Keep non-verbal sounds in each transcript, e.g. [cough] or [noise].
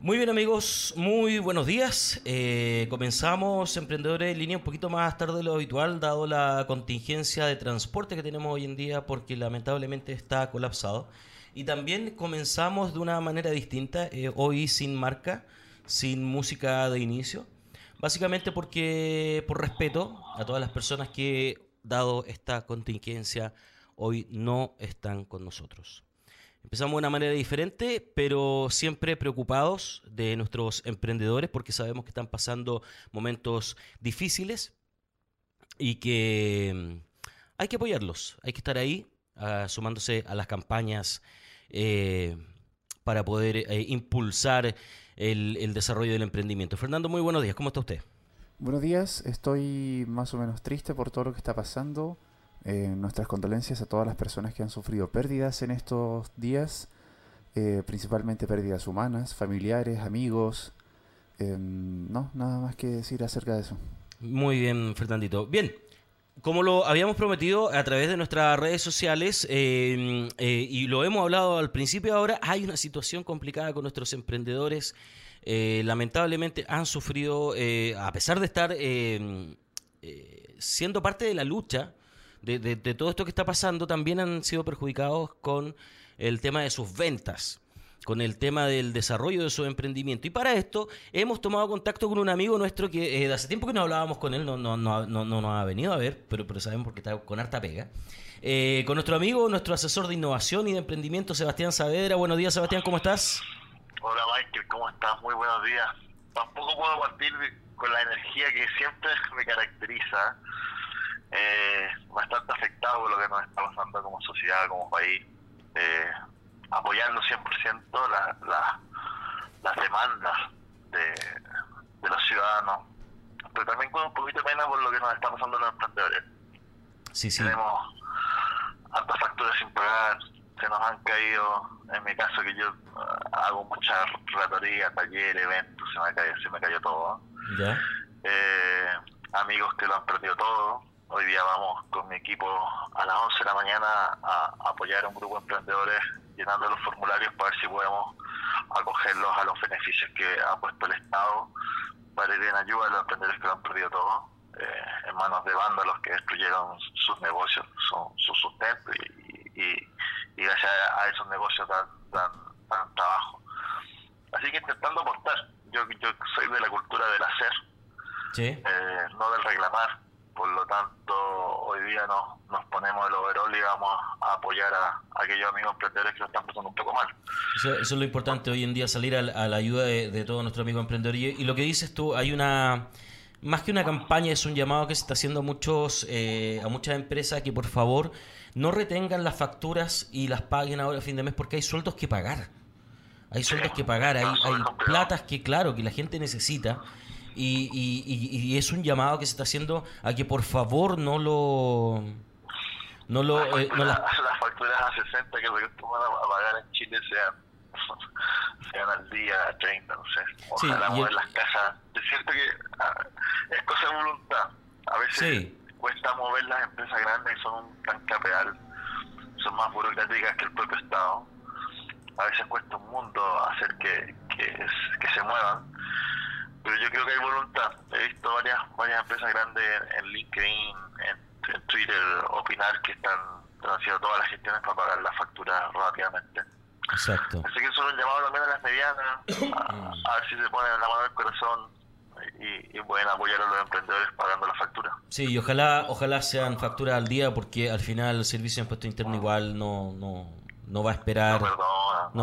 Muy bien amigos, muy buenos días. Eh, comenzamos Emprendedores en línea un poquito más tarde de lo habitual, dado la contingencia de transporte que tenemos hoy en día, porque lamentablemente está colapsado. Y también comenzamos de una manera distinta, eh, hoy sin marca, sin música de inicio. Básicamente porque, por respeto a todas las personas que, dado esta contingencia, hoy no están con nosotros. Empezamos de una manera diferente, pero siempre preocupados de nuestros emprendedores porque sabemos que están pasando momentos difíciles y que mm, hay que apoyarlos, hay que estar ahí ah, sumándose a las campañas eh, para poder eh, impulsar el, el desarrollo del emprendimiento. Fernando, muy buenos días, ¿cómo está usted? Buenos días, estoy más o menos triste por todo lo que está pasando. Eh, nuestras condolencias a todas las personas que han sufrido pérdidas en estos días, eh, principalmente pérdidas humanas, familiares, amigos. Em, no, nada más que decir acerca de eso. Muy bien, Fernandito. Bien, como lo habíamos prometido a través de nuestras redes sociales em, eh, y lo hemos hablado al principio ahora, hay una situación complicada con nuestros emprendedores. lamentablemente han sufrido, a pesar de estar em, siendo parte de la lucha, de, todo esto que está pasando también han sido perjudicados con el tema de sus ventas con el tema del desarrollo de su emprendimiento. Y para esto hemos tomado contacto con un amigo nuestro que eh, hace tiempo que no hablábamos con él, no, no, no, no, no ha venido a ver, pero, pero sabemos porque está con harta pega. Eh, con nuestro amigo, nuestro asesor de innovación y de emprendimiento, Sebastián Saavedra. Buenos días, Sebastián, ¿cómo estás? Hola, Michael, ¿cómo estás? Muy buenos días. Tampoco puedo partir con la energía que siempre me caracteriza eh, bastante afectado por lo que nos está pasando como sociedad, como país, eh, apoyando 100% la, las demandas de, los ciudadanos, pero también con un poquito de pena por lo que nos está pasando los emprendedores. Sí, sí. Tenemos hartas facturas sin pagar, se nos han caído, en mi caso que yo uh, hago mucha ratoría, taller, eventos, se me cayó, se me cayó todo. ¿Ya? Eh, amigos que lo han perdido todo, Hoy día vamos con mi equipo a las 11 de la mañana a, apoyar a un grupo de emprendedores llenando los formularios para ver si podemos acogerlos a los beneficios que ha puesto el Estado para ir en ayuda a los emprendedores que lo han perdido todo, eh, en manos de vándalos que destruyeron sus negocios, su, sustento y, gracias a esos negocios dan, trabajo. Así que intentando aportar, yo, yo soy de la cultura del hacer, eh, no del reclamar por lo tanto hoy día nos, nos ponemos el overall y vamos a apoyar a, aquellos amigos emprendedores que lo están pasando un poco mal. Eso, es lo importante hoy en día, salir a, la ayuda de, de todos nuestros amigos emprendedores. Y, lo que dices tú, hay una... Más que una campaña, es un llamado que se está haciendo a, muchos, eh, a muchas empresas que por favor no retengan las facturas y las paguen ahora a fin de mes porque hay sueldos que pagar. Hay sueldos que pagar, hay, hay platas que claro, que la gente necesita y, y, y, es un llamado que se está haciendo a que por favor no lo... No lo las, eh, no las... [laughs] las facturas a 60 que se acostumbran a pagar en Chile sean, [laughs] sean al día 30, no sé. Ojalá sí, las casas. Es cierto que ah, es cosa de voluntad. A veces cuesta mover las empresas grandes que son un tan capital, son más burocráticas que el propio Estado. A veces cuesta un mundo hacer que, que, que se muevan pero yo creo que hay voluntad. He visto varias varias empresas grandes en, LinkedIn, en, Twitter, opinar que están, haciendo todas las gestiones para pagar las facturas rápidamente. Exacto. Así que eso es un llamado también a las medianas, a, ver si se ponen la mano del corazón y, pueden apoyar a los emprendedores pagando la factura. Sí, y ojalá ojalá sean facturas al día porque al final el servicio de impuesto interno igual no, no, no va a esperar. No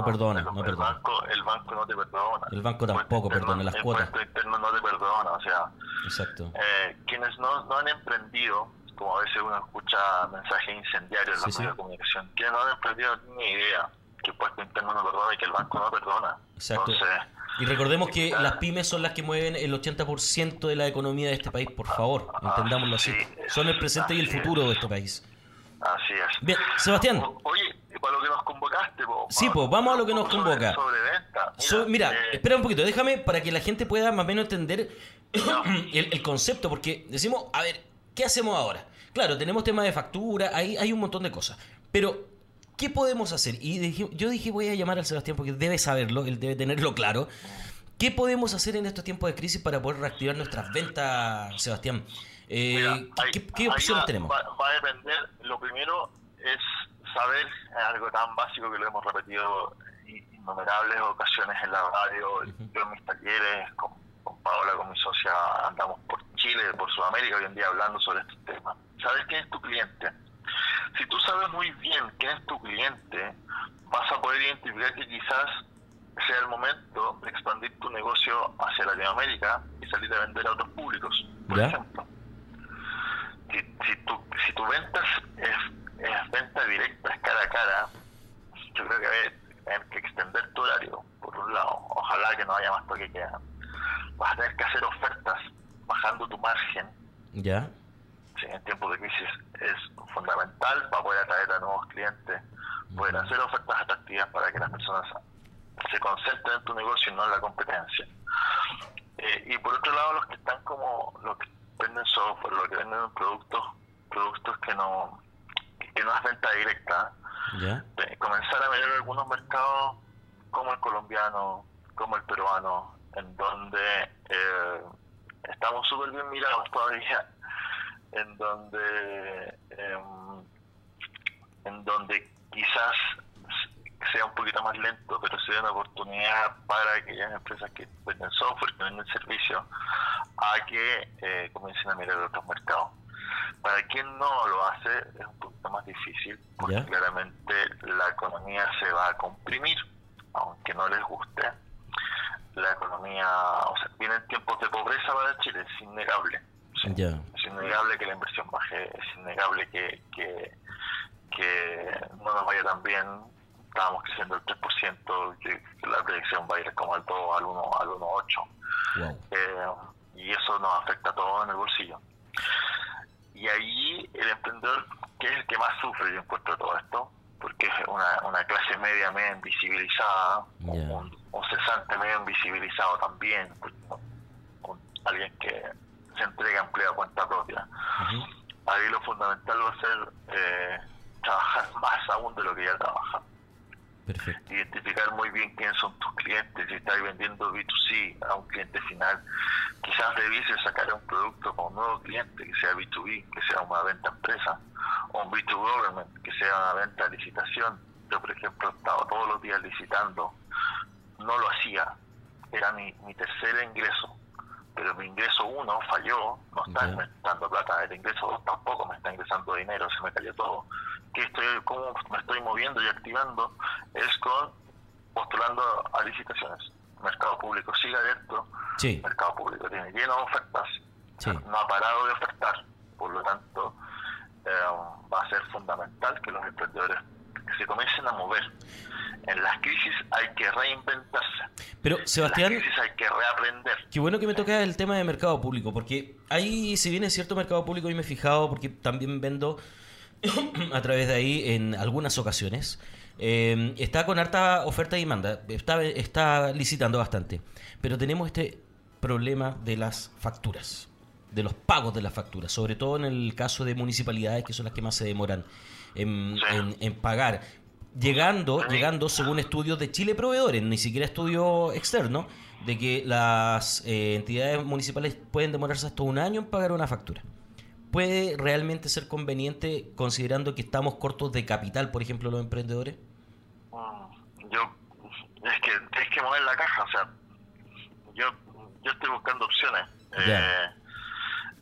perdona. No, perdona, el, Banco, el banco no te perdona. El banco tampoco perdona las cuotas. El interno no te perdona, o sea. Exacto. Eh, quienes no, no han emprendido, como a veces uno escucha mensajes incendiarios en la sí. comunicación, quienes no han emprendido ni idea que el puesto interno no perdona y que el banco no perdona. Exacto. y recordemos que las pymes son las que mueven el 80% de la economía de este país, por favor, ah, entendámoslo así. son el presente y el futuro de este país. Así es. Bien, Sebastián. oye, para lo que nos convocaste, Sí, pues vamos a lo que nos convoca. Sobre, venta. Mira, eh, espera un poquito, déjame para que la gente pueda más o menos entender [clears throat] el, concepto, porque decimos, a ver, ¿qué hacemos ahora? Claro, tenemos tema de factura, hay, hay un montón de cosas, pero ¿Qué podemos hacer? Y yo dije, voy a llamar al Sebastián porque debe saberlo, él debe tenerlo claro. ¿Qué podemos hacer en estos tiempos de crisis para poder reactivar nuestras ventas, Sebastián? Eh, ¿qué, opciones tenemos? Va, a depender, lo primero es saber algo tan básico que lo hemos repetido innumerables ocasiones en la radio, yo en mis talleres, con, con Paola, con mi socia, andamos por Chile, por Sudamérica hoy en día hablando sobre estos temas. ¿Sabes quién es tu cliente? Si tú sabes muy bien quién es tu cliente, vas a poder identificar que quizás sea el momento de expandir tu negocio hacia Latinoamérica y salir a vender a otros públicos. Por ejemplo, si, si, tu, si tu venta es, venta directa, es cara a cara, yo creo que hay que extender tu horario, por un lado. Ojalá que no haya más toque que Vas a tener que hacer ofertas bajando tu margen. Ya. en tiempos de crisis es fundamental para poder atraer a nuevos clientes, poder hacer ofertas atractivas para que las personas se concentren en tu negocio y no en la competencia. Eh, y por otro lado, los que están como, los que venden software, los que venden productos, productos que no, que no es venta directa, eh, comenzar a ver algunos mercados como el colombiano, como el peruano, en donde eh, estamos súper bien mirados todavía, en donde, em, en donde quizás sea un poquito más lento, pero sea una oportunidad para aquellas empresas que venden software, que venden servicios, a que eh, comiencen a mirar otros mercados. Para quien no lo hace es un poquito más difícil, porque claramente la economía se va a comprimir, aunque no les guste. La economía, o sea, vienen tiempos de pobreza para Chile, es innegable. Es innegable que la inversión baje, es innegable que, que, que no nos vaya tan bien estábamos creciendo el 3%, que la predicción va a ir como al 2, al 1, al 1,8. Eh, y eso nos afecta a todos en el bolsillo. Y ahí el emprendedor, que es el que más sufre, yo encuentro todo esto, porque es una, una clase media medio invisibilizada, un, cesante medio invisibilizado también, alguien que se entrega empleo a cuenta propia. Ahí lo fundamental va a ser eh, trabajar más aún de lo que ya trabaja. Identificar muy bien quiénes son tus clientes. Si estás vendiendo B2C a un cliente final, quizás revises sacar un producto con un nuevo cliente que sea B2B, que sea una venta empresa, o un B2 government, que sea una venta licitación. Yo, por ejemplo, estaba todos los días licitando, no lo hacía, era mi, mi tercer ingreso, pero mi ingreso uno falló, no está dando plata, el ingreso dos tampoco me está ingresando dinero, se me cayó todo que estoy, cómo me estoy moviendo y activando es con postulando a licitaciones. Mercado público sigue abierto, sí. mercado público tiene lleno de ofertas, no ha parado de ofertar, por lo tanto eh, va a ser fundamental que los emprendedores se comiencen a mover. En las crisis hay que reinventarse. Pero, Sebastián. En las crisis hay que reaprender. Qué bueno que me toca el tema de mercado público, porque ahí, si bien es cierto mercado público, y me he fijado, porque también vendo a través de ahí en algunas ocasiones. Eh, está con harta oferta y demanda, está, está licitando bastante, pero tenemos este problema de las facturas, de los pagos de las facturas, sobre todo en el caso de municipalidades que son las que más se demoran en, pagar. Llegando, llegando, según estudios de Chile Proveedores, ni siquiera estudio externo, de que las eh, entidades municipales pueden demorarse hasta un año en pagar una factura puede realmente ser conveniente considerando que estamos cortos de capital, por ejemplo, los emprendedores? Mm, yo, es que tienes que mover la caja, o sea, yo, yo estoy buscando opciones. Eh,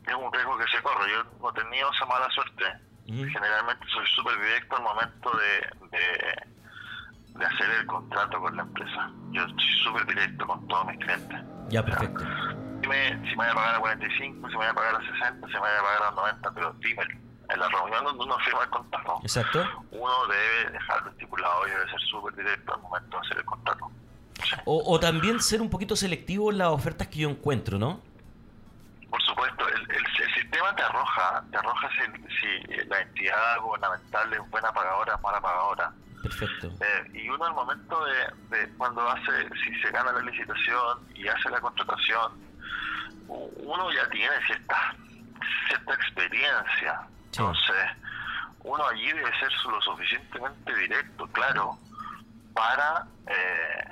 es un riesgo que se corre, yo no he tenido esa mala suerte. Generalmente soy súper directo al momento de, de, de, hacer el contrato con la empresa. Yo soy súper directo con todos mis clientes. Ya, perfecto si me voy a pagar a 45, si me voy a pagar a 60, si me voy a pagar a 90, pero dime, en la reunión donde uno firma el contrato, Exacto. uno debe dejarlo estipulado y debe ser súper directo al momento de hacer el contrato. O, también ser un poquito selectivo en las ofertas que yo encuentro, ¿no? Por supuesto, el, el, sistema te arroja, te arroja si, si, la entidad gubernamental es buena pagadora o mala pagadora. Perfecto. Eh, y uno al momento de, de, cuando hace, si se gana la licitación y hace la contratación, uno ya tiene cierta, cierta experiencia. Entonces, uno allí debe ser lo suficientemente directo, claro, para eh,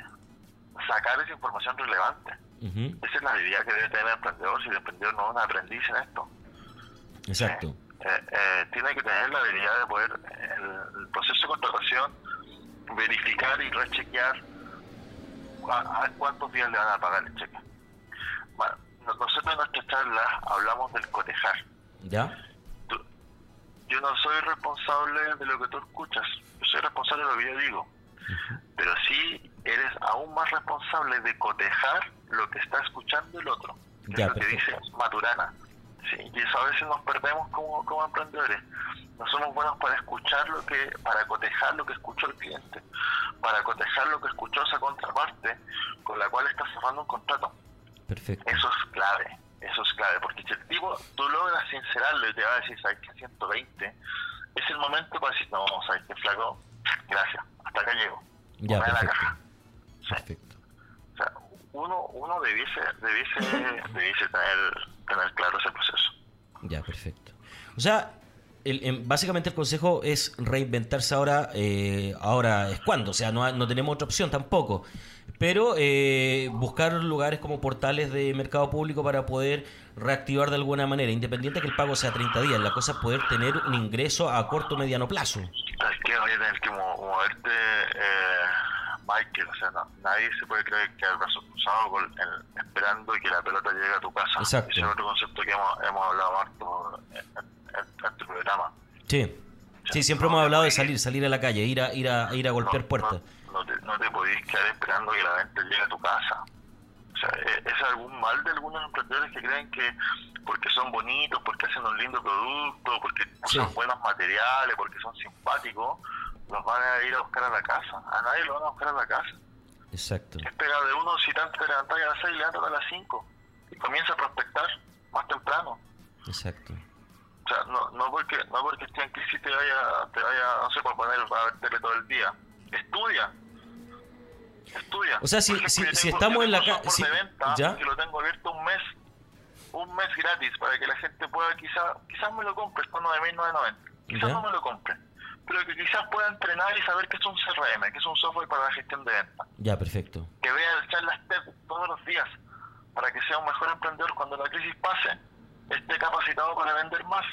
sacar esa información relevante. Esa es la habilidad que debe tener el emprendedor, si el emprendedor no es un aprendiz en esto. Exacto. Eh, eh, tiene que tener la habilidad de poder, el, proceso de contratación, verificar y rechequear a, cuántos días le van a pagar el cheque. Bueno, nosotros en nuestra charla hablamos del cotejar. ¿Ya? yo no soy responsable de lo que tú escuchas, yo soy responsable de lo que yo digo. Pero sí eres aún más responsable de cotejar lo que está escuchando el otro, que es lo que dice Maturana. Sí, y eso a veces nos perdemos como, como emprendedores. No somos buenos para escuchar lo que, para cotejar lo que escuchó el cliente, para cotejar lo que escuchó esa contraparte con la cual está cerrando un contrato. Perfecto. Eso es clave, eso es clave, porque si el tipo tú logras sincerarlo y te va a decir, ¿sabes qué? 120, es el momento para decir, no, ¿sabes qué, flaco? Gracias, hasta acá llego. Ya, perfecto. Perfecto. O sea, uno, uno debiese, debiese, debiese tener, tener claro ese proceso. Ya, perfecto. O sea, el, básicamente el consejo es reinventarse ahora, eh, ahora es cuando, o sea, no, no tenemos otra opción tampoco. Pero eh, buscar lugares como portales de mercado público para poder reactivar de alguna manera, independiente que el pago sea 30 días, la cosa es poder tener un ingreso a corto o mediano plazo. Es que voy a tener que moverte, eh, Michael, o sea, nadie se puede creer que el brazo cruzado con esperando que la pelota llegue a tu casa. Exacto. Ese es otro concepto que hemos, hemos hablado harto en, este programa. Sí. Sí, siempre hemos hablado de salir, salir a la calle, ir a ir a, ir a golpear puertas. No, podéis quedar esperando que la venta llegue a tu casa. O sea, e, es, algún mal de algunos emprendedores que creen que porque son bonitos, porque hacen un lindo producto, porque usan buenos materiales, porque son simpáticos, los van a ir a buscar a la casa. A nadie lo van a buscar a la casa. Exacto. Es pegar de uno, si tanto te levantas a las 6, levantas a las 5 y comienza a prospectar más temprano. Exacto. O sea, no, no porque no porque esté en crisis te vaya, te vaya, no sé, por poner a verle todo el día. Estudia. Estudia. O sea, si, si, si estamos en la calle... Si, ¿ya? que lo tengo abierto un mes, un mes gratis, para que la gente pueda, quizás quizás me lo compre, esto 9.990. Quizás no me lo compre. Pero que quizás pueda entrenar y saber que es un CRM, que es un software para la gestión de ventas. Ya, perfecto. Que vea charlas TED todos los días, para que sea un mejor emprendedor cuando la crisis pase esté capacitado para vender más,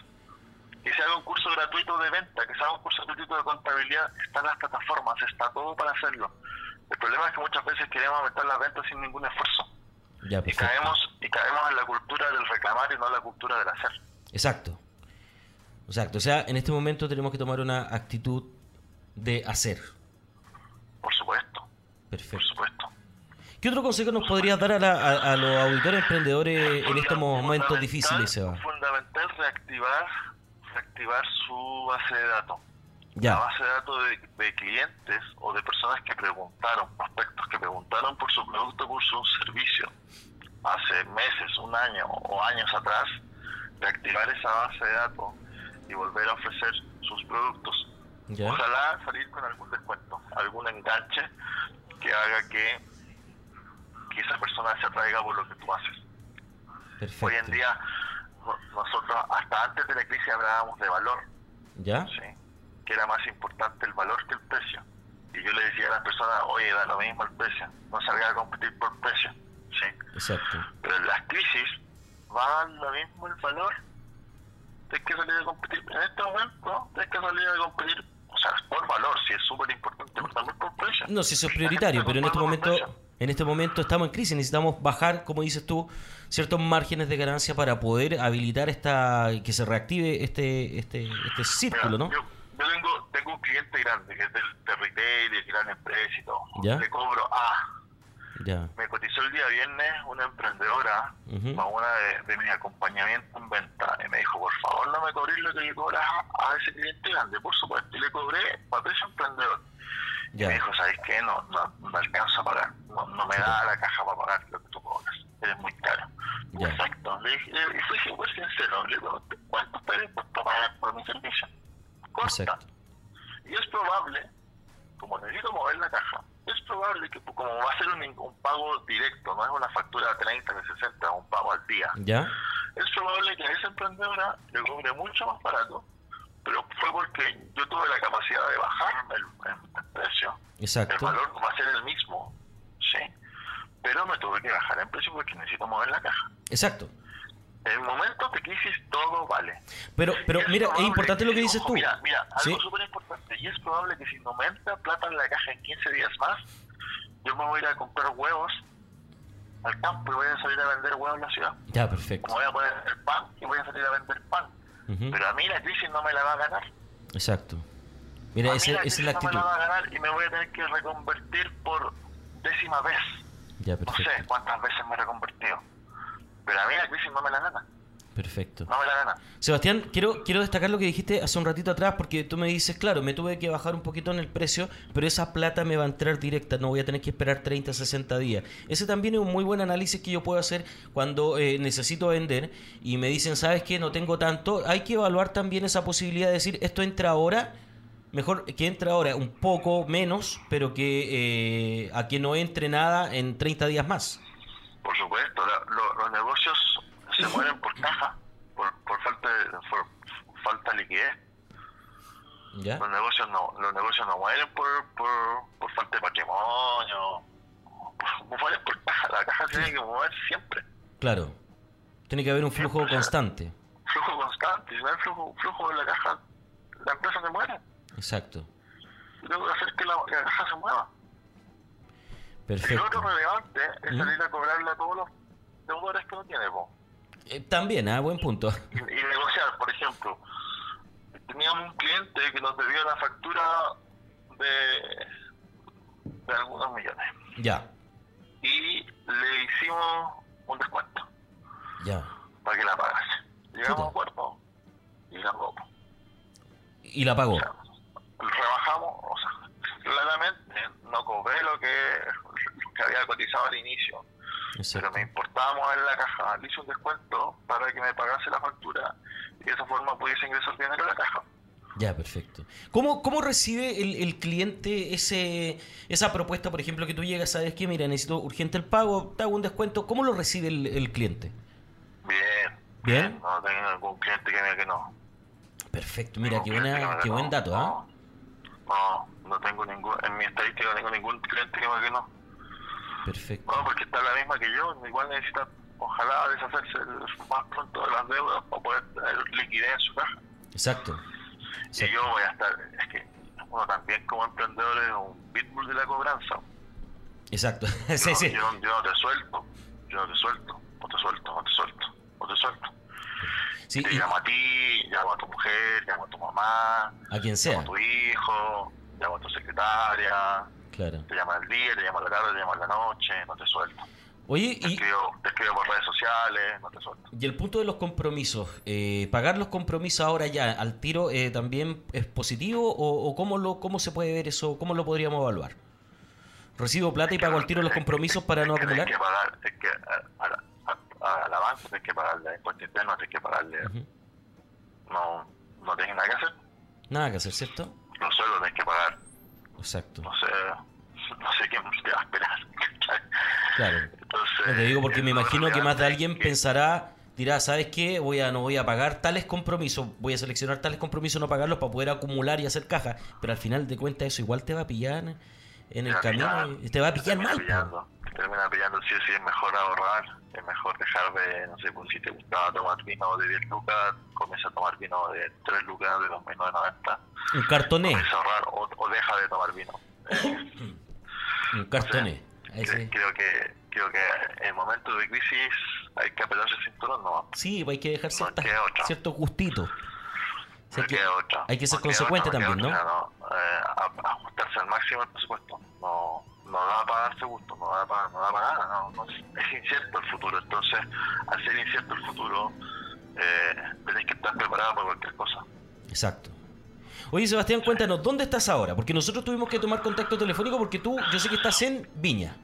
que se haga un curso gratuito de venta, que se haga un curso gratuito de contabilidad, están las plataformas, está todo para hacerlo. El problema es que muchas veces queremos aumentar las ventas sin ningún esfuerzo. y caemos y caemos en la cultura del reclamar y no en la cultura del hacer. Exacto. Exacto. O sea, en este momento tenemos que tomar una actitud de hacer. Por supuesto. Perfecto. Por supuesto. ¿Qué otro consejo nos podrías dar a, los auditores emprendedores en estos momentos difíciles, Seba? Fundamental reactivar, reactivar su base de datos. Ya. La base de datos de, clientes o de personas que preguntaron, prospectos que preguntaron por su producto, por su servicio, hace meses, un año o años atrás, reactivar esa base de datos y volver a ofrecer sus productos. Ojalá salir con algún descuento, algún enganche que haga que que esa persona se atraiga por lo que tú haces. Hoy en día, nosotros hasta antes de la crisis hablábamos de valor. ¿Ya? Sí. Que era más importante el valor que el precio. Y yo le decía a las personas, oye, da lo mismo el precio, no salga a competir por precio. Sí. Exacto. Pero en las crisis va lo mismo el valor. Tienes que salir a competir. En este momento, tienes que salir a competir, o sea, por valor, si es súper importante, pero también por precio. No, si eso es prioritario, pero en este momento en este momento estamos en crisis, necesitamos bajar, como dices tú, ciertos márgenes de ganancia para poder habilitar esta que se reactive este este este círculo, ¿no? Yo, tengo, tengo, un cliente grande que es del, retail, de gran empresa y todo. Le cobro A. Ya. Me cotizó el día viernes una emprendedora para una de, de mis acompañamientos en venta y me dijo, por favor no me cobré lo que le cobras a, a ese cliente grande, por supuesto, y le cobré para precio emprendedor y me dijo, ¿sabes qué? No, no, alcanza a pagar. No, no me da la caja para pagar lo que tú cobras. Eres muy caro. Exacto. Le dije, y fui súper sincero. Le digo, ¿cuánto estás dispuesto a pagar por mi servicio? Corta. Y es probable, como necesito mover la caja, es probable que como va a ser un, un pago directo, no es una factura de 30, de 60, es un pago al día. ¿Ya? Es probable que a esa emprendedora le cobre mucho más barato pero fue porque yo tuve la capacidad de bajarme el, el precio. Exacto. El valor va a ser el mismo, sí, pero me tuve que bajar en precio porque necesito mover la caja. Exacto. En momentos de crisis todo vale. Pero, pero mira, es importante lo que dices ojo, tú. Mira, mira, algo súper importante. Y es probable que si no aumenta plata en la caja en 15 días más, yo me voy a ir a comprar huevos al campo y voy a salir a vender huevos en la ciudad. Ya, perfecto. Como voy a poner el pan y voy a salir a vender pan. Pero a mí la crisis no me la va a ganar. Exacto. Mira, a mí ese- la esa es la no me actitud. la va a ganar y me voy a tener que reconvertir por décima vez. Ya, No perfecto. sé cuántas veces me he reconvertido. Pero a mí la crisis no me la gana. Perfecto. No me la gana. Sebastián, quiero, quiero destacar lo que dijiste hace un ratito atrás, porque tú me dices, claro, me tuve que bajar un poquito en el precio, pero esa plata me va a entrar directa, no voy a tener que esperar 30, 60 días. Ese también es un muy buen análisis que yo puedo hacer cuando eh, necesito vender y me dicen, ¿sabes qué? No tengo tanto. Hay que evaluar también esa posibilidad de decir, esto entra ahora, mejor que entre ahora un poco menos, pero que eh, a que no entre nada en 30 días más. Por supuesto, la- lo- los negocios se mueren por caja, por, por falta de por falta de liquidez. ¿Ya? Los negocios no, los negocios no mueren por, por, por falta de patrimonio, por- mueren por caja. La caja se tiene que mover siempre. Claro. Tiene que haber un flujo constante. Flujo constante. Si no hay flujo, flujo en la caja, la empresa se muere. Exacto. Yo tengo que hacer que la, la caja se mueva. Perfecto. otro relevante es ¿Mm? salir a cobrarle a todos los deudores que no tiene. Eh, también, ah, buen punto. y, y negociar, por ejemplo. Teníamos un cliente que nos debió la factura de, de algunos millones Ya, y le hicimos un descuento ya. para que la pagase. Llegamos a acuerdo y la pagó. Y la pagó. O sea, rebajamos, o sea, claramente no cobré lo que, que había cotizado al inicio, pero me importaba mover la caja, le hice un descuento para que me pagase la factura y de esa forma pudiese ingresar dinero a la caja. Ya, perfecto. ¿Cómo, cómo recibe el, el cliente ese esa propuesta, por ejemplo, que tú llegas, sabes que, mira, necesito urgente el pago, te hago un descuento? ¿Cómo lo recibe el, el cliente? Bien. Bien. No tengo algún cliente que me que no. Perfecto, mira, qué, Ningún buena, qué buen dato, ¿ah? No, no, no tengo ningún, en mi estadística no tengo ningún cliente que me que no. Perfecto. No, porque está la misma que yo, igual necesita, ojalá, deshacerse más pronto de las deudas para poder tener liquidez en su caja. Exacto. Y yo voy a estar, es que uno también como emprendedor es un pitbull de la cobranza. Exacto. Yo, [laughs] sí, sí. yo, yo no te suelto, yo no te suelto, no te suelto, no te suelto, no te suelto. Sí, Te y llamo a ti, llamo a tu mujer, llamo a tu mamá, a quien llamo sea. a tu hijo, llamo a tu secretaria, Claro. te llamo al día, te llamo a la tarde, te llamo a la noche, no te suelto. Oye, Te y, escribo, te escribo por redes sociales, no te suelto. y el punto de los compromisos, eh, ¿pagar los compromisos ahora ya al tiro eh, también es positivo o, o cómo, lo, cómo se puede ver eso, cómo lo podríamos evaluar? ¿Recibo plata y pago al tiro los compromisos para no acumular? Tienes que pagar, es que a, a, la- a- a la banca tienes que pagarle impuesto interno, tienes que pagarle, Ujú. no, no tienes nada que hacer. Nada que hacer, ¿cierto? Los sueldos tienes que pagar, Exacto. no sé, no sé quién te va a esperar. [laughs] Claro. Entonces, No te digo porque me imagino que más de alguien que- pensará, dirá, ¿sabes qué? Voy a, no voy a pagar tales compromisos, voy a seleccionar tales compromisos, no pagarlos para poder acumular y hacer caja. Pero al final de cuentas eso igual te va a pillar en el camino, te va a pillar mal. Termina pillando, sí o sí, es mejor ahorrar, es mejor dejar de, no sé, pues si te gustaba tomar vino de 10 lucas, comienza a tomar vino de 3 lucas, de 2.990, Un cartoné, comienza a ahorrar o, o deja de tomar vino. [laughs] un cartoné. Cre- Ese- Creo que creo que en momentos de crisis hay que apretarse el cinturón, no, Sí, pues hay que dejar ciertas, otra. ciertos gustitos. O sea, no que otra. hay que ser No consecuente otra, también, queda ¿no? otra, Eh, ajustarse al máximo el presupuesto. No, no da para darse gusto, no da para, no da para nada. No, no, es incierto el futuro. Entonces, al ser incierto el futuro, eh, tenéis que estar preparados para cualquier cosa. Exacto. Oye, Sebastián, cuéntanos, ¿dónde estás ahora? Porque nosotros tuvimos que tomar contacto telefónico porque tú, yo sé que estás en Viña.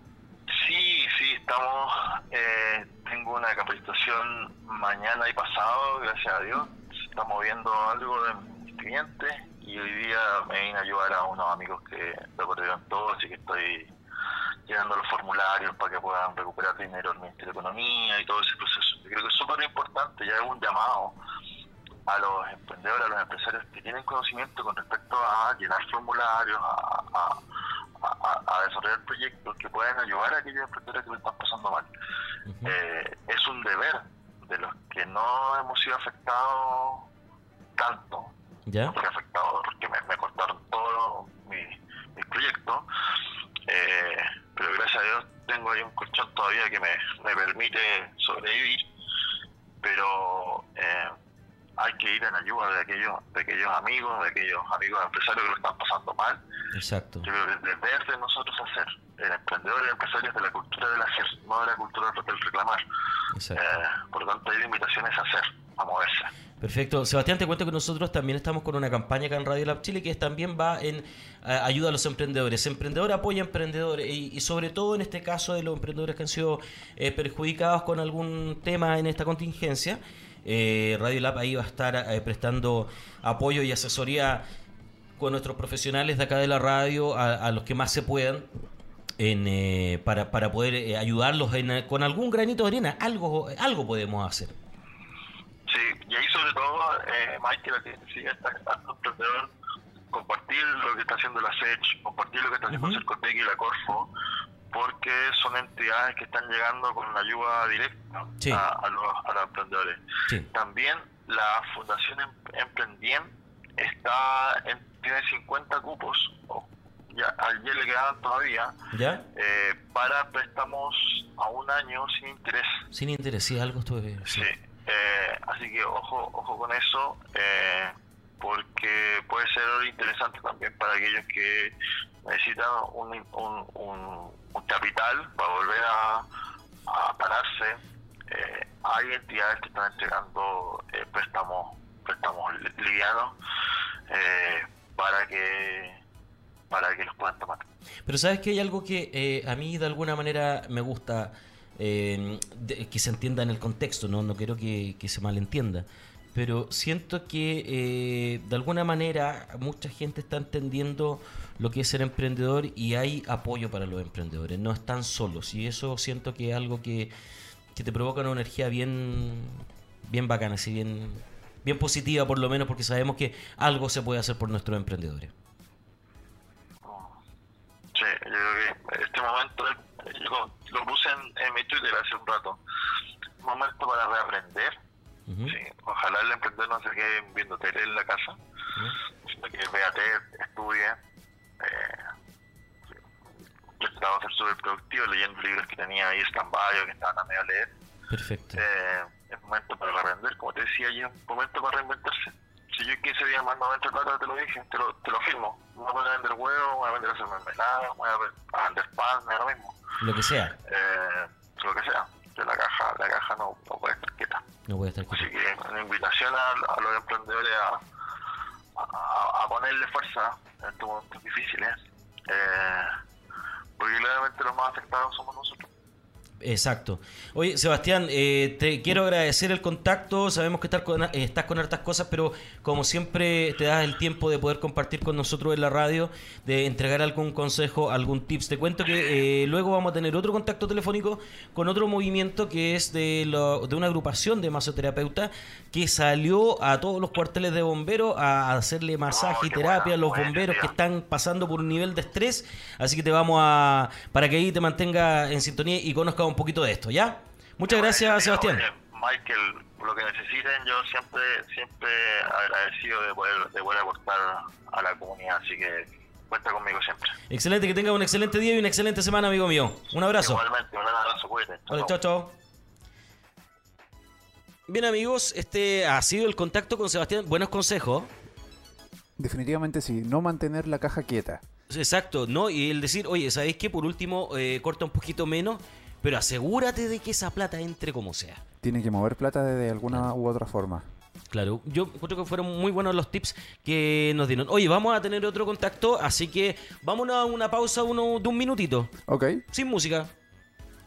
Sí, sí, estamos. Eh, tengo una capacitación mañana y pasado, gracias a Dios. Se está moviendo algo de mis clientes y hoy día me vine a ayudar a unos amigos que lo perdieron todo, así que estoy llenando los formularios para que puedan recuperar dinero al Ministerio de Economía y todo ese proceso. Yo creo que es súper importante, ya es un llamado a los emprendedores, a los empresarios que tienen conocimiento con respecto a llenar formularios, a, desarrollar proyectos que pueden ayudar a aquellos emprendedores que lo están pasando mal. Eh, es un deber de los que no hemos sido afectados tanto, ¿Ya? afectado porque me, cortaron todos mis, proyectos, eh, pero gracias a Dios tengo ahí un colchón todavía que me, me permite sobrevivir, pero eh, hay que ir en ayuda de aquellos, de aquellos amigos, de aquellos amigos empresarios que lo están pasando mal. Exacto. Yo creo que es deber de nosotros hacer, el emprendedor y el empresario de la cultura del hacer, no de la cultura del reclamar. Eh, por lo tanto, hay invitaciones a hacer, a moverse. Perfecto. Sebastián, te cuento que nosotros también estamos con una campaña acá en Radio Lab Chile que también va en ayuda a los emprendedores. Emprendedor apoya a emprendedores y, sobre todo en este caso de los emprendedores que han sido eh, perjudicados con algún tema en esta contingencia. Eh, Radio Lab ahí va a estar eh, prestando apoyo y asesoría con nuestros profesionales de acá de la radio a, los que más se puedan en, eh, para, para poder ayudarlos con algún granito de arena. Algo, algo podemos hacer. Sí, y ahí sobre todo, eh, Michael, que sigue está, emprendedor, compartir lo que está haciendo la SECH, compartir lo que está haciendo uh y la Corfo, porque son entidades que están llegando con una ayuda directa a, los, emprendedores. También la Fundación em, Emprendien está en, tiene 50 cupos, ya, ayer le quedaban todavía, eh, para préstamos a un año sin interés. Sin interés, sí, algo estuve Sí, eh, así que ojo, ojo con eso. Eh, porque puede ser interesante también para aquellos que necesitan un, un, capital para volver a, pararse. Eh, hay entidades que están entregando eh, préstamos préstamos livianos eh, para que para que los puedan tomar. Pero sabes que hay algo que a mí de alguna manera me gusta que se entienda en el contexto, no, no quiero que, que se malentienda. Pero siento que eh, de alguna manera mucha gente está entendiendo lo que es ser emprendedor y hay apoyo para los emprendedores, no están solos. Y eso siento que es algo que, te provoca una energía bien, bien bacana, así bien, bien positiva por lo menos porque sabemos que algo se puede hacer por nuestros emprendedores. Sí, yo creo que este momento, lo puse en, en mi Twitter hace un rato, un momento para reaprender sí, ojalá el emprendedor no se quede viendo tele en la casa, sino que vea tele, estudie. Eh, yo estaba ser súper productivo leyendo libros que tenía ahí stand-by que estaban a medio leer. Perfecto. Eh, es momento para aprender, como te decía, y es un momento para reinventarse. Si yo 15 días más no entro plata, te lo dije, te lo, te lo firmo. No voy a vender huevos, voy a vender hacer mermelada, voy a vender pan, me lo mismo. Lo que sea. Eh, lo que sea la caja, la caja no, no puede estar quieta. No puede estar quieta. Así que una invitación a, los emprendedores a, a, ponerle fuerza en estos momentos difíciles, eh, porque claramente los más afectados somos nosotros. Exacto. Oye, Sebastián, eh, te quiero agradecer el contacto. Sabemos que estás con, eh, estás con hartas cosas, pero como siempre te das el tiempo de poder compartir con nosotros en la radio, de entregar algún consejo, algún tips. Te cuento que eh, luego vamos a tener otro contacto telefónico con otro movimiento que es de, de una agrupación de masoterapeutas que salió a todos los cuarteles de bomberos a hacerle masaje y terapia a los bomberos que están pasando por un nivel de estrés. Así que te vamos a. para que ahí te mantenga en sintonía y conozca un poquito de esto, ¿ya? Muchas gracias, Sebastián. Michael, lo que necesiten, yo siempre siempre agradecido de poder, de poder aportar a la comunidad, así que cuenta conmigo siempre. Excelente, que tenga un excelente día y una excelente semana, amigo mío. Un abrazo. Igualmente, un abrazo, cuídate. chao, chao. Bien amigos, este ha sido el contacto con Sebastián. Buenos consejos. Definitivamente sí, no mantener la caja quieta. Exacto, ¿no? Y el decir, oye, ¿sabéis qué? Por último, eh, corta un poquito menos, pero asegúrate de que esa plata entre como sea. Tiene que mover plata de alguna u otra forma. Claro, yo creo que fueron muy buenos los tips que nos dieron. Oye, vamos a tener otro contacto, así que vámonos a una pausa uno, de un minutito. Ok. Sin música.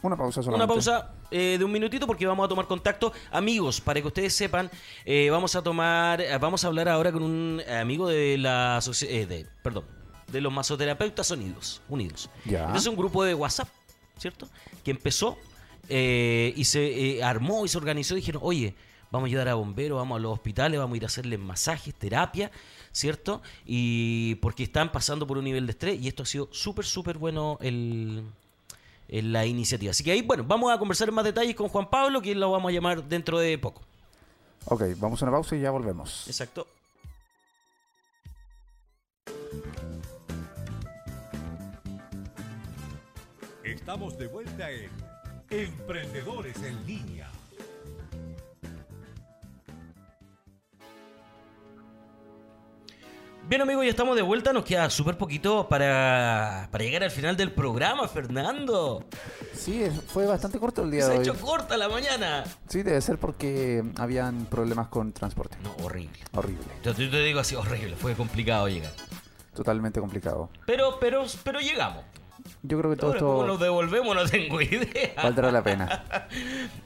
Una pausa solamente. Una pausa eh, de un minutito porque vamos a tomar contacto. Amigos, para que ustedes sepan, eh, vamos a tomar, eh, vamos a hablar ahora con un amigo de la de, perdón, de los masoterapeutas unidos. unidos. Ya. Es un grupo de WhatsApp, ¿cierto? Que empezó y se armó y se organizó y dijeron, oye, vamos a ayudar a bomberos, vamos a los hospitales, vamos a ir a hacerles masajes, terapia, ¿cierto? Y porque están pasando por un nivel de estrés y esto ha sido súper, súper bueno el, el- la iniciativa. Así que ahí, bueno, vamos a conversar en más detalles con Juan Pablo, que lo vamos a llamar dentro de poco. Ok, vamos a una pausa y ya volvemos. Exacto. Estamos de vuelta en Emprendedores en Línea. Bien amigos, ya estamos de vuelta, nos queda súper poquito para, para llegar al final del programa, Fernando. Sí, fue bastante corto el día Se ha de hoy. hecho corta la mañana. Sí, debe ser porque habían problemas con transporte. No, horrible. Horrible. Yo te, te digo así, horrible, fue complicado llegar. Totalmente complicado. Pero, pero, pero llegamos. Yo creo que todo ¿cómo nos esto devolvemos? No tengo [laughs] idea. valdrá la pena.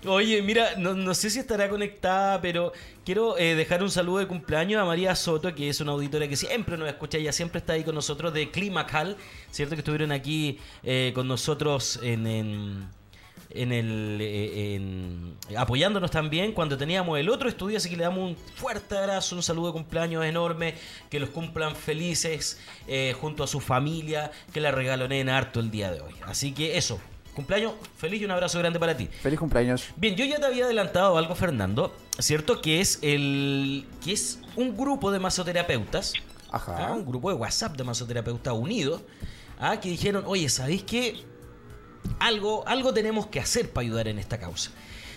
Oye, mira, no, no sé si estará conectada, pero quiero eh, dejar un saludo de cumpleaños a María Soto, que es una auditora que siempre nos escucha, ella siempre está ahí con nosotros, de Climacal, ¿cierto? Que estuvieron aquí eh, con nosotros en... en en el eh, en- apoyándonos también cuando teníamos el otro estudio así que le damos un fuerte abrazo un saludo de cumpleaños enorme que los cumplan felices eh, junto a su familia que la regalonen harto el día de hoy así que eso cumpleaños feliz y un abrazo grande para ti Feliz cumpleaños. Bien, yo ya te había adelantado algo, Fernando, ¿cierto? Que es el que es un grupo de masoterapeutas, Ajá. ¿ah? un grupo de WhatsApp de masoterapeutas unidos, ¿ah? que dijeron, oye, ¿sabéis qué? Algo, algo tenemos que hacer para ayudar en esta causa.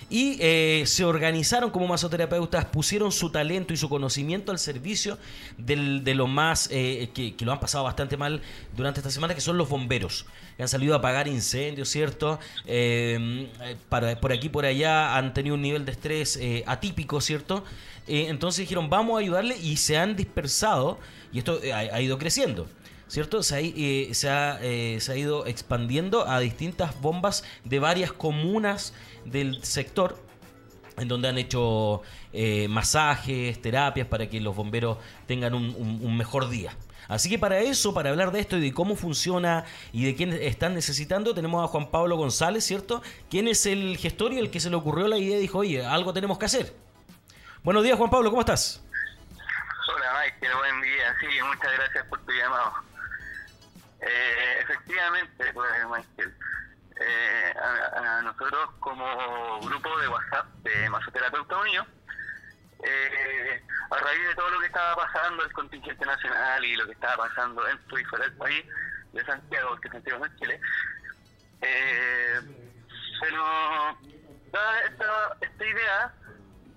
Y eh, se organizaron como masoterapeutas, pusieron su talento y su conocimiento al servicio de lo más eh, que, lo han pasado bastante mal durante esta semana, que son los bomberos. Que han salido a apagar incendios, ¿cierto? Eh, para, por aquí por allá han tenido un nivel de estrés atípico, ¿cierto? Entonces dijeron, vamos a ayudarle y se han dispersado y esto ha ido creciendo. ¿Cierto? Se ha, eh, se, ha, eh, se ha ido expandiendo a distintas bombas de varias comunas del sector en donde han hecho eh, masajes, terapias para que los bomberos tengan un, mejor día. Así que para eso, para hablar de esto y de cómo funciona y de quién están necesitando, tenemos a Juan Pablo González, ¿cierto? Quien es el gestor y el que se le ocurrió la idea y dijo, oye, algo tenemos que hacer. Buenos días, Juan Pablo, ¿cómo estás? Hola Michael, buen día. Sí, muchas gracias por tu llamado. Eh, efectivamente, pues Michael, eh, a, a nosotros como grupo de WhatsApp de Masoterapeuta Unido, eh, a raíz de todo lo que estaba pasando, el contingente nacional y lo que estaba pasando dentro y fuera del país de Santiago, que Santiago no es Chile, eh, se nos da esta, esta idea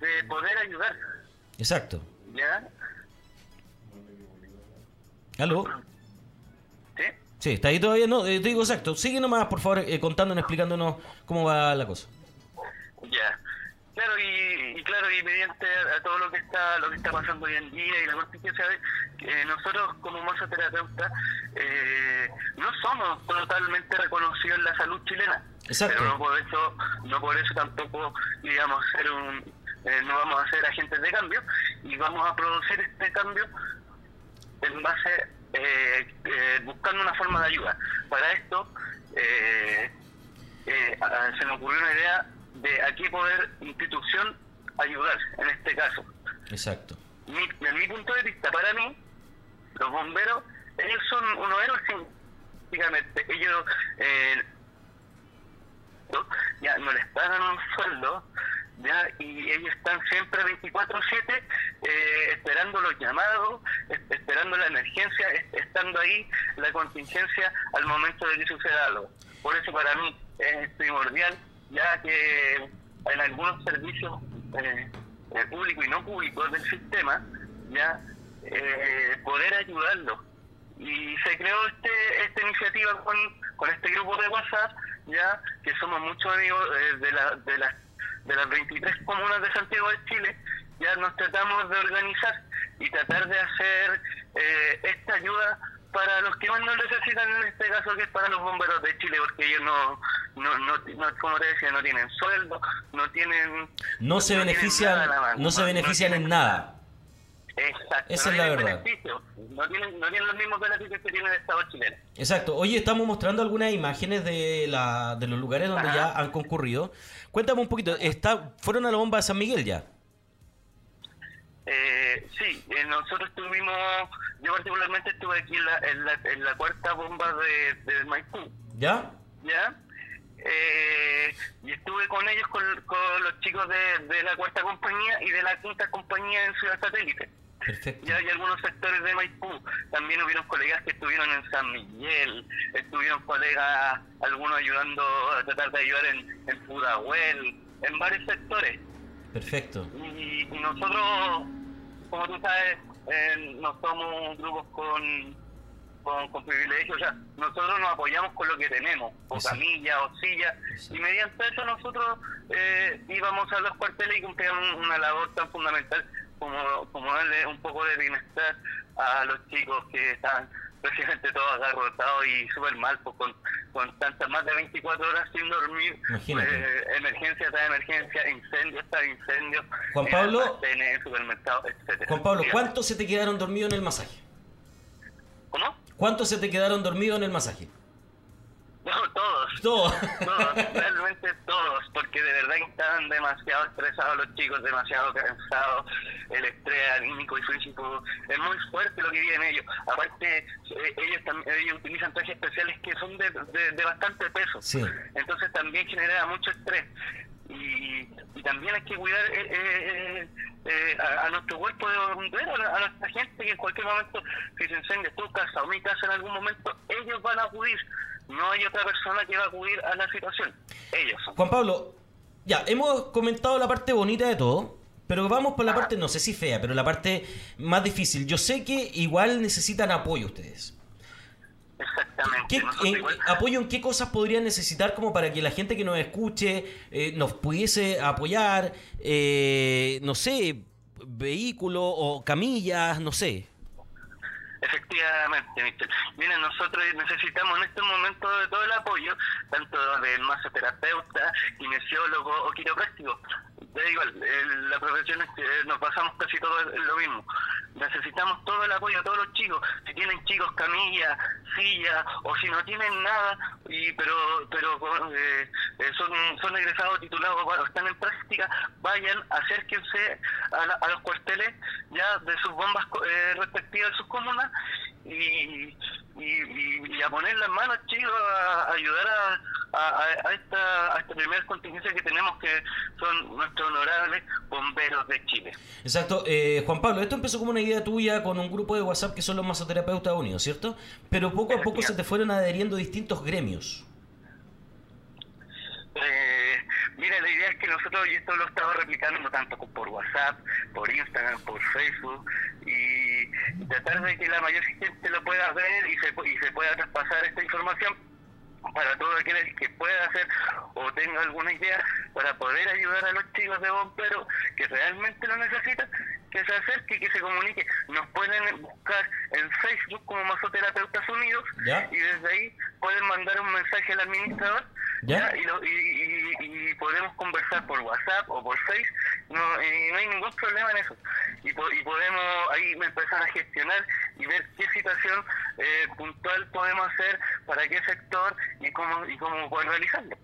de poder ayudar, Exacto. ¿ya? ¿Aló? ¿Sí? Sí, está ahí todavía. No, eh, te digo exacto. Sigue nomás, por favor, eh, contándonos, explicándonos cómo va la cosa. Ya. Claro, y, y claro, y mediante a, a todo lo que está lo que está pasando hoy en día y la contingencia, que nosotros como masoterapeutas eh, no somos totalmente reconocidos en la salud chilena. Exacto. Pero no por eso, no por eso tampoco, digamos, ser un, eh, no vamos a ser agentes de cambio y vamos a producir este cambio en base eh, eh, buscando una forma de ayuda. Para esto eh, eh, se me ocurrió una idea de a qué poder institución ayudar en este caso. Exacto. Mi, en mi punto de vista, para mí, los bomberos, ellos son unos héroes científicamente. Ellos eh, ya no les pagan un sueldo ya y ellos están siempre 24/7 eh, esperando los llamados, es- esperando la emergencia, es- estando ahí la contingencia al momento de que suceda algo. Por eso para mí es primordial ya que en algunos servicios eh, eh, públicos y no públicos del sistema ya eh, poder ayudarlos y se creó este esta iniciativa con, con este grupo de WhatsApp ya que somos muchos amigos eh, de la, de las de las 23 comunas de Santiago de Chile ya nos tratamos de organizar y tratar de hacer eh, esta ayuda para los que más nos necesitan en este caso que es para los bomberos de Chile porque ellos no, no, no, no- como te decía no tienen sueldo no tienen No se benefician, nada no se benefician en nada. Exacto, Esa no es la tienen verdad. No tienen, no tienen los mismos beneficios que tiene el Estado chileno. Exacto. Oye, estamos mostrando algunas imágenes de, la, de los lugares donde Ajá. ya han concurrido. Cuéntame un poquito. Está, ¿Fueron a la bomba de San Miguel ya? Eh, sí, eh, nosotros estuvimos, yo particularmente estuve aquí en la, en la, en la cuarta bomba de, de Maipú, ¿Ya? ¿ya? Eh, y estuve con ellos, con, con los chicos de, de la cuarta compañía y de la quinta compañía en Ciudad Satélite. Perfecto. Ya hay algunos sectores de Maipú. También hubieron colegas que estuvieron en San Miguel, estuvieron colegas, algunos ayudando a tratar de ayudar en, en Pudahuel, en varios sectores. Perfecto. Y, y nosotros, como tú sabes, eh, no somos grupos con, con, con privilegios, o sea, nosotros nos apoyamos con lo que tenemos, o Exacto. camilla, o silla, Exacto. y mediante eso nosotros eh, íbamos a los cuarteles y cumplíamos una labor tan fundamental como, como darle un poco de bienestar a los chicos que están [laughs] precisamente todos agarrotados y súper mal pues, con, con tantas más de 24 horas sin dormir, eh, emergencia tras emergencia, incendio tras incendio, Juan Pablo-. Juan Pablo. ¿cuántos se te quedaron dormidos en el masaje? ¿Cómo? ¿Cuántos se te quedaron dormidos en el masaje? No, todos. Todos. Todos, realmente todos, porque de verdad que estaban demasiado estresados los chicos, demasiado cansados, el estrés anímico y físico es muy fuerte lo que viven ellos. Aparte, eh, ellos también ellos utilizan trajes especiales que son de, de, de bastante peso, Sí. entonces también genera mucho estrés. Y, y también hay que cuidar eh, eh, eh, a, a nuestro cuerpo de bomberos, a, a nuestra gente que en cualquier momento, si se incendia tu casa o mi casa en algún momento, ellos van a acudir. No hay otra persona que va a acudir a la situación. Ellos. Juan Pablo, ya, hemos comentado la parte bonita de todo, pero vamos por la parte, no sé si fea, pero la parte más difícil. Yo sé que igual necesitan apoyo ustedes. Exactamente. ¿Qué, Nosotros en- igual- ¿Apoyo en qué cosas podrían necesitar como para que la gente que nos escuche eh, nos pudiese apoyar? Eh, no sé, vehículo o camillas, no sé. Efectivamente, Michel. Miren, nosotros necesitamos en este momento de todo el apoyo, tanto de masoterapeuta, kinesiólogo o quiropráctico. Da igual, el- la profesión es que nos basamos casi todo lo mismo. Necesitamos todo el apoyo a todos los chicos. Si tienen chicos camilla, silla, o si no tienen nada, y pero pero eh, eh, son, son egresados titulados o están en práctica, vayan, acérquense a, la- a los cuarteles ya de sus bombas eh, respectivas de sus comunas y, y, y- y a poner las manos, chicos, a, a ayudar a, a, a esta, a esta primera contingencia que tenemos, que son nuestros honorables bomberos de Chile. Exacto. Eh, Juan Pablo, esto empezó como una idea tuya con un grupo de WhatsApp que son los masoterapeutas unidos, ¿cierto? Pero poco a poco se te fueron adheriendo distintos gremios. Eh, mira, la idea es que nosotros, y esto lo estamos replicando tanto por WhatsApp, por Instagram, por Facebook, y tratar de que la mayor gente lo pueda ver y se, y se pueda traspasar esta información para todo aquel que pueda hacer o tenga alguna idea para poder ayudar a los chicos de bomberos que realmente lo necesitan, que se acerque, que se comunique. Nos pueden buscar en Facebook como Masoterapeutas Unidos Ya. y desde ahí pueden mandar un mensaje al administrador Ya. ¿ya? Y, lo- y, y- y podemos conversar por WhatsApp o por Face, no, y no hay ningún problema en eso. Y, po- y podemos ahí empezar a gestionar y ver qué situación eh, puntual podemos hacer para qué sector y cómo, y cómo poder realizarlo.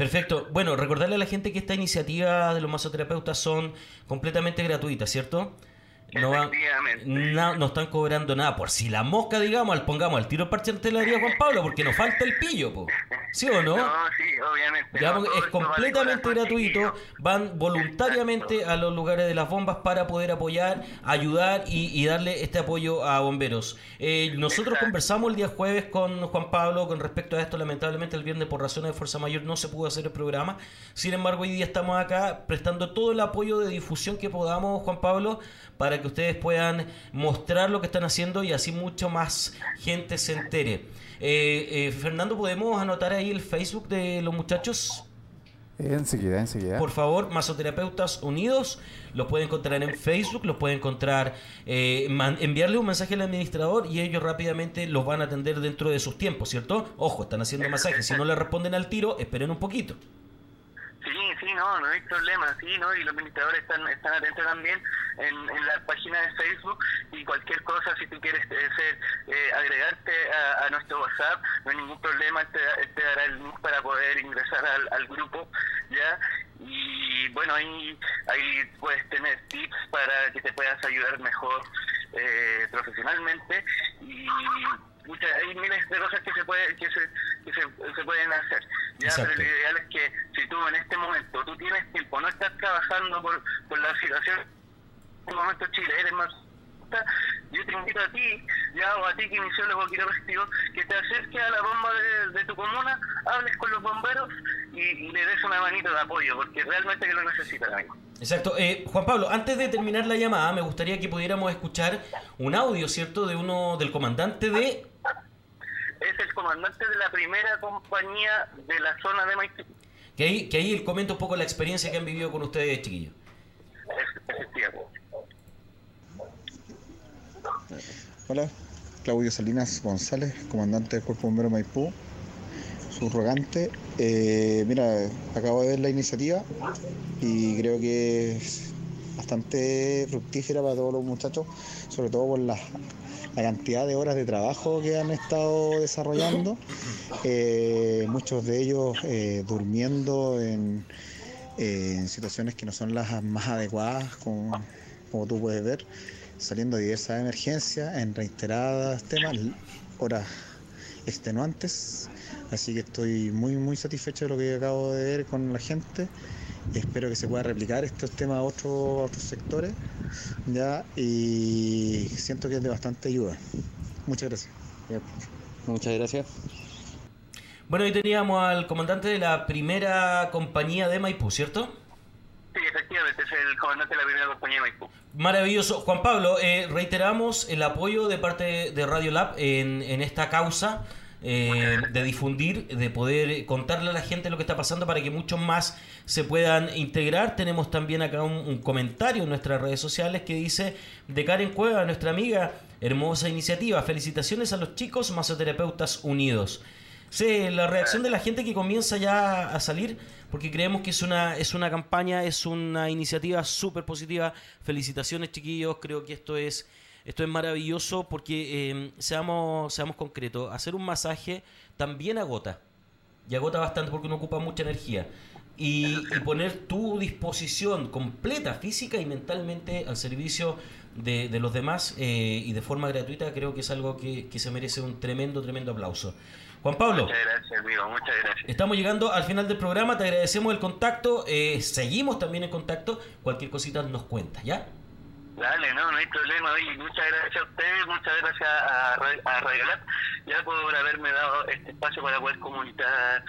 Perfecto. Bueno, recordarle a la gente que esta iniciativa de los masoterapeutas son completamente gratuitas, ¿cierto? No, van- na- no están cobrando nada. Por si la mosca, digamos, al pongamos al tiro parche en telaría Juan Pablo, porque nos falta el pillo, po. ¿sí o no? [laughs] No, sí, obviamente. No, todo es vale completamente gratuito, van voluntariamente a los lugares de las bombas para poder apoyar, ayudar y, y darle este apoyo a bomberos. Eh, nosotros Exacto. conversamos el día jueves con Juan Pablo con respecto a esto, lamentablemente el viernes por razones de fuerza mayor no se pudo hacer el programa, sin embargo hoy día estamos acá prestando todo el apoyo de difusión que podamos, Juan Pablo, para que ustedes puedan mostrar lo que están haciendo y así mucho más gente se entere. Eh, eh, Fernando, ¿podemos anotar ahí el Facebook de los muchachos? Enseguida, enseguida. Por favor, Masoterapeutas Unidos, los puede encontrar en Facebook, los puede encontrar, eh, man- enviarle un mensaje al administrador y ellos rápidamente los van a atender dentro de sus tiempos, ¿cierto? Ojo, están haciendo masajes, si no le responden al tiro, esperen un poquito. Sí, sí, no, no hay problema, sí, ¿no? Y los administradores están, están atentos también en, en la página de Facebook y cualquier cosa, si tú quieres eh, ser, eh, agregarte a, nuestro WhatsApp, no hay ningún problema, te, te dará el link para poder ingresar al, al grupo, ¿ya? Y bueno, ahí, ahí puedes tener tips para que te puedas ayudar mejor eh, profesionalmente y muchas, hay miles de cosas que se puede, que se, que se, se pueden hacer. Ya, pero lo ideal es que si tú en este momento tú tienes tiempo, no estás trabajando por, por la situación, en un momento Chile eres más yo te invito a ti, ya o a ti, kinesiólogo quiropráctico, que te acerques a la bomba de, de, tu comuna, hables con los bomberos y, y, le des una manito de apoyo, porque realmente que lo necesitan, amigo. Exacto. Eh, Juan Pablo, antes de terminar la llamada, me gustaría que pudiéramos escuchar un audio, ¿cierto?, de uno del comandante de... Es el comandante de la primera compañía de la zona de Maipú. Que ahí, que ahí él comenta un poco la experiencia que han vivido con ustedes, chiquillos. Hola, Claudio Salinas González, comandante del Cuerpo Bombero Maipú, subrogante. Eh, mira, acabo de ver la iniciativa y creo que es bastante fructífera para todos los muchachos, sobre todo por la, la cantidad de horas de trabajo que han estado desarrollando, eh, muchos de ellos eh, durmiendo en, en, situaciones que no son las más adecuadas, como, como tú puedes ver saliendo de diversas emergencias en reiteradas temas, horas extenuantes. Así que estoy muy muy satisfecho de lo que acabo de ver con la gente. Espero que se pueda replicar estos temas a otros, a otros sectores. ¿ya? Y siento que es de bastante ayuda. Muchas gracias. Muchas gracias. Bueno, hoy teníamos al comandante de la primera compañía de Maipú, ¿cierto? Sí, efectivamente, es el comandante de la primera compañía de Maipú. Maravilloso. Juan Pablo, eh, reiteramos el apoyo de parte de Radio Lab en, en esta causa. Eh, de difundir, de poder contarle a la gente lo que está pasando para que muchos más se puedan integrar. Tenemos también acá un, comentario en nuestras redes sociales que dice de Karen Cueva, nuestra amiga, hermosa iniciativa. Felicitaciones a los chicos masoterapeutas unidos. Sí, la reacción de la gente que comienza ya a salir, porque creemos que es una, es una campaña, es una iniciativa súper positiva. Felicitaciones, chiquillos. Creo que esto es, esto es maravilloso porque, eh, seamos, seamos concretos, hacer un masaje también agota. Y agota bastante porque uno ocupa mucha energía. Y, y poner tu disposición completa, física y mentalmente al servicio de, de los demás eh, y de forma gratuita, creo que es algo que, que se merece un tremendo, tremendo aplauso. Juan Pablo. Muchas gracias, amigo. Muchas gracias. Estamos llegando al final del programa. Te agradecemos el contacto. Eh, seguimos también en contacto. Cualquier cosita nos cuenta, ¿ya? Dale, no, no hay problema. Y muchas gracias a ustedes, muchas gracias a, a ya por haberme dado este espacio para poder comunicar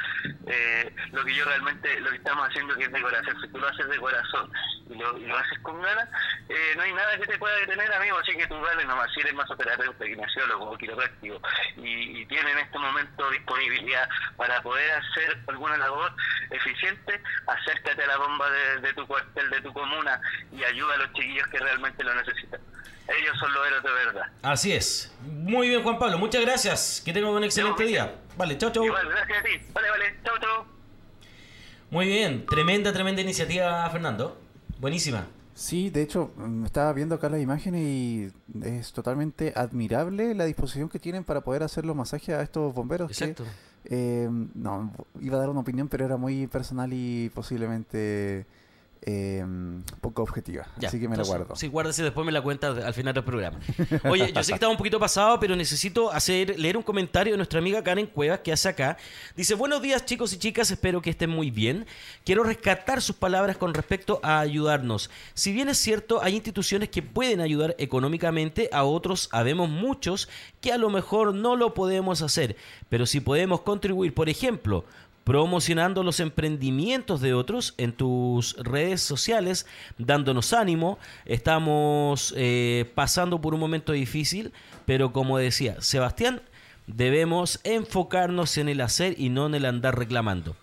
eh, lo que yo realmente, lo que estamos haciendo que es de corazón. Si tú lo haces de corazón lo, y lo haces con ganas, eh, no hay nada que te pueda detener, amigo. Así que tú dale nomás, si eres masoterapeuta, kinesiólogo o quiropráctico y, y tienes en este momento disponibilidad para poder hacer alguna labor eficiente, acércate a la bomba de, de tu cuartel, de tu comuna y ayuda a los chiquillos que realmente lo necesitan. Ellos son los héroes de verdad. Así es. Muy bien, Juan Pablo. Muchas gracias. Que tenga un excelente día. Vale, chao, chao. Igual, gracias a ti. Vale, vale. Chao, chao. Muy bien. Tremenda, tremenda iniciativa, Fernando. Buenísima. Sí, de hecho, estaba viendo acá las imágenes y es totalmente admirable la disposición que tienen para poder hacer los masajes a estos bomberos. Exacto. Que, eh, no, iba a dar una opinión, pero era muy personal y posiblemente eh, poco objetiva. Ya, así que me entonces, la guardo. Sí, guárdese después me la cuenta al final del programa. [laughs] Oye, yo sé que estaba un poquito pasado, pero necesito hacer leer un comentario de nuestra amiga Karen Cuevas que hace acá. Dice, buenos días chicos y chicas, espero que estén muy bien. Quiero rescatar sus palabras con respecto a ayudarnos. Si bien es cierto, hay instituciones que pueden ayudar económicamente, a otros habemos muchos que a lo mejor no lo podemos hacer, pero si podemos contribuir, por ejemplo, promocionando los emprendimientos de otros en tus redes sociales, dándonos ánimo. Estamos eh, pasando por un momento difícil, pero como decía Sebastián, debemos enfocarnos en el hacer y no en el andar reclamando.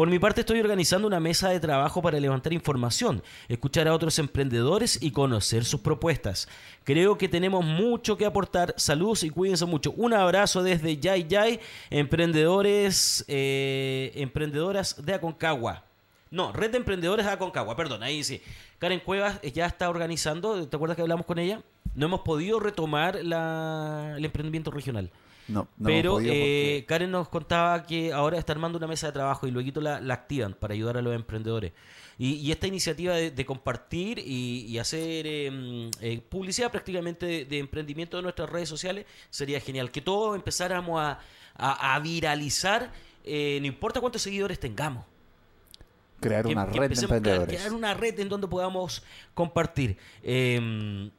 Por mi parte estoy organizando una mesa de trabajo para levantar información, escuchar a otros emprendedores y conocer sus propuestas. Creo que tenemos mucho que aportar. Saludos y cuídense mucho. Un abrazo desde Yay Yay, emprendedores, eh, emprendedoras de Aconcagua. No, Red de Emprendedores de Aconcagua, perdón, ahí sí. Karen Cuevas ya está organizando, ¿te acuerdas que hablamos con ella? No hemos podido retomar el emprendimiento regional. No, no pero eh, Karen nos contaba que ahora está armando una mesa de trabajo y luego la, la activan para ayudar a los emprendedores. Y, y esta iniciativa de, de compartir y, y hacer eh, mm, eh, publicidad prácticamente de, de emprendimiento de nuestras redes sociales sería genial. Que todos empezáramos a, a- a viralizar, eh, no importa cuántos seguidores tengamos. crear Que- una que red de emprendedores. crear una red en donde podamos compartir. Eh,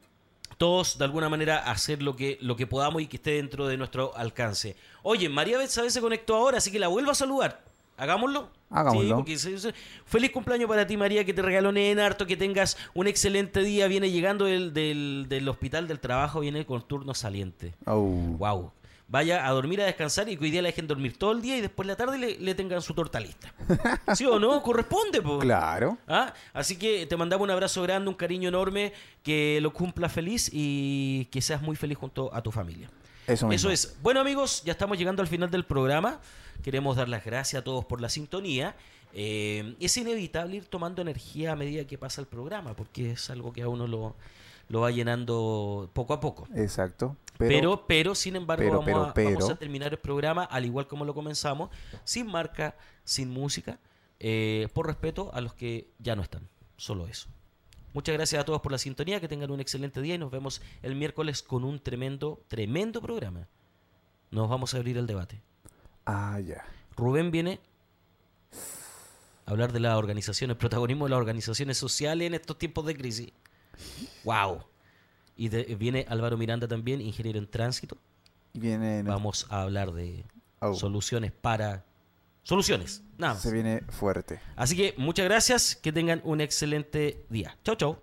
todos de alguna manera hacer lo que, lo que podamos y que esté dentro de nuestro alcance. Oye, María Betsabe se conectó ahora, así que la vuelvo a saludar. Hagámoslo. Hagámoslo. Sí, porque feliz cumpleaños para ti, María, que te regaló en harto, que tengas un excelente día. Viene llegando del, del, del hospital del trabajo, viene con turno saliente. Oh. Wow. Vaya a dormir, a descansar y que hoy día la dejen dormir todo el día y después la tarde le, le tengan su torta lista. [laughs] ¿Sí o no? Corresponde, po. Claro. ¿Ah? Así que te mandamos un abrazo grande, un cariño enorme, que lo cumpla feliz y que seas muy feliz junto a tu familia. Eso mismo. Eso es. Bueno amigos, ya estamos llegando al final del programa. Queremos dar las gracias a todos por la sintonía. Eh, es inevitable ir tomando energía a medida que pasa el programa, porque es algo que a uno lo, lo va llenando poco a poco. Exacto. Pero, Pero, sin embargo, pero, vamos, pero, a terminar el programa al igual como lo comenzamos, sin marca, sin música, eh, por respeto a los que ya no están. Solo eso. Muchas gracias a todos por la sintonía, que tengan un excelente día y nos vemos el miércoles con un tremendo, tremendo programa. Nos vamos a abrir el debate. ah, ya. Rubén viene a hablar de las organizaciones, protagonismo de las organizaciones sociales en estos tiempos de crisis. ¡Wow! Y de- viene Álvaro Miranda también, ingeniero en tránsito. Viene. Vamos a hablar de Oh. soluciones para... Soluciones, nada más. Se viene fuerte. Así que muchas gracias, que tengan un excelente día. Chau, chau.